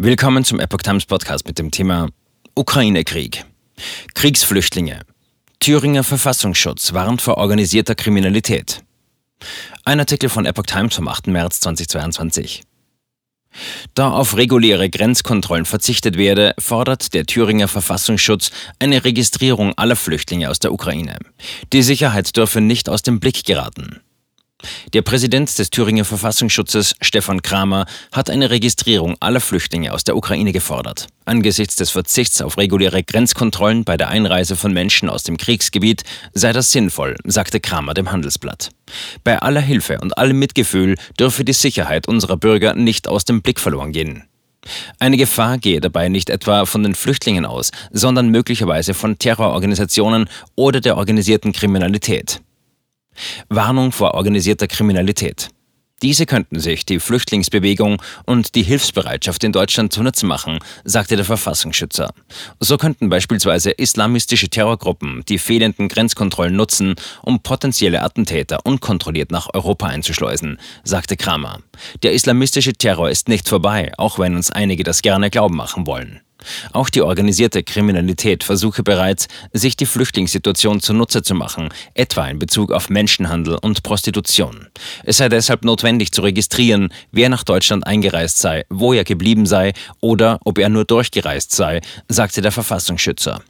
Willkommen zum Epoch Times Podcast mit dem Thema Ukraine-Krieg. Kriegsflüchtlinge. Thüringer Verfassungsschutz warnt vor organisierter Kriminalität. Ein Artikel von Epoch Times vom 8. März 2022. Da auf reguläre Grenzkontrollen verzichtet werde, fordert der Thüringer Verfassungsschutz eine Registrierung aller Flüchtlinge aus der Ukraine. Die Sicherheit dürfe nicht aus dem Blick geraten. Der Präsident des Thüringer Verfassungsschutzes, Stefan Kramer, hat eine Registrierung aller Flüchtlinge aus der Ukraine gefordert. Angesichts des Verzichts auf reguläre Grenzkontrollen bei der Einreise von Menschen aus dem Kriegsgebiet sei das sinnvoll, sagte Kramer dem Handelsblatt. Bei aller Hilfe und allem Mitgefühl dürfe die Sicherheit unserer Bürger nicht aus dem Blick verloren gehen. Eine Gefahr gehe dabei nicht etwa von den Flüchtlingen aus, sondern möglicherweise von Terrororganisationen oder der organisierten Kriminalität. Warnung vor organisierter Kriminalität. Diese könnten sich die Flüchtlingsbewegung und die Hilfsbereitschaft in Deutschland zunutze machen, sagte der Verfassungsschützer. So könnten beispielsweise islamistische Terrorgruppen die fehlenden Grenzkontrollen nutzen, um potenzielle Attentäter unkontrolliert nach Europa einzuschleusen, sagte Kramer. Der islamistische Terror ist nicht vorbei, auch wenn uns einige das gerne glauben machen wollen. Auch die organisierte Kriminalität versuche bereits, sich die Flüchtlingssituation zunutze zu machen, etwa in Bezug auf Menschenhandel und Prostitution. Es sei deshalb notwendig zu registrieren, wer nach Deutschland eingereist sei, wo er geblieben sei oder ob er nur durchgereist sei, sagte der Verfassungsschützer.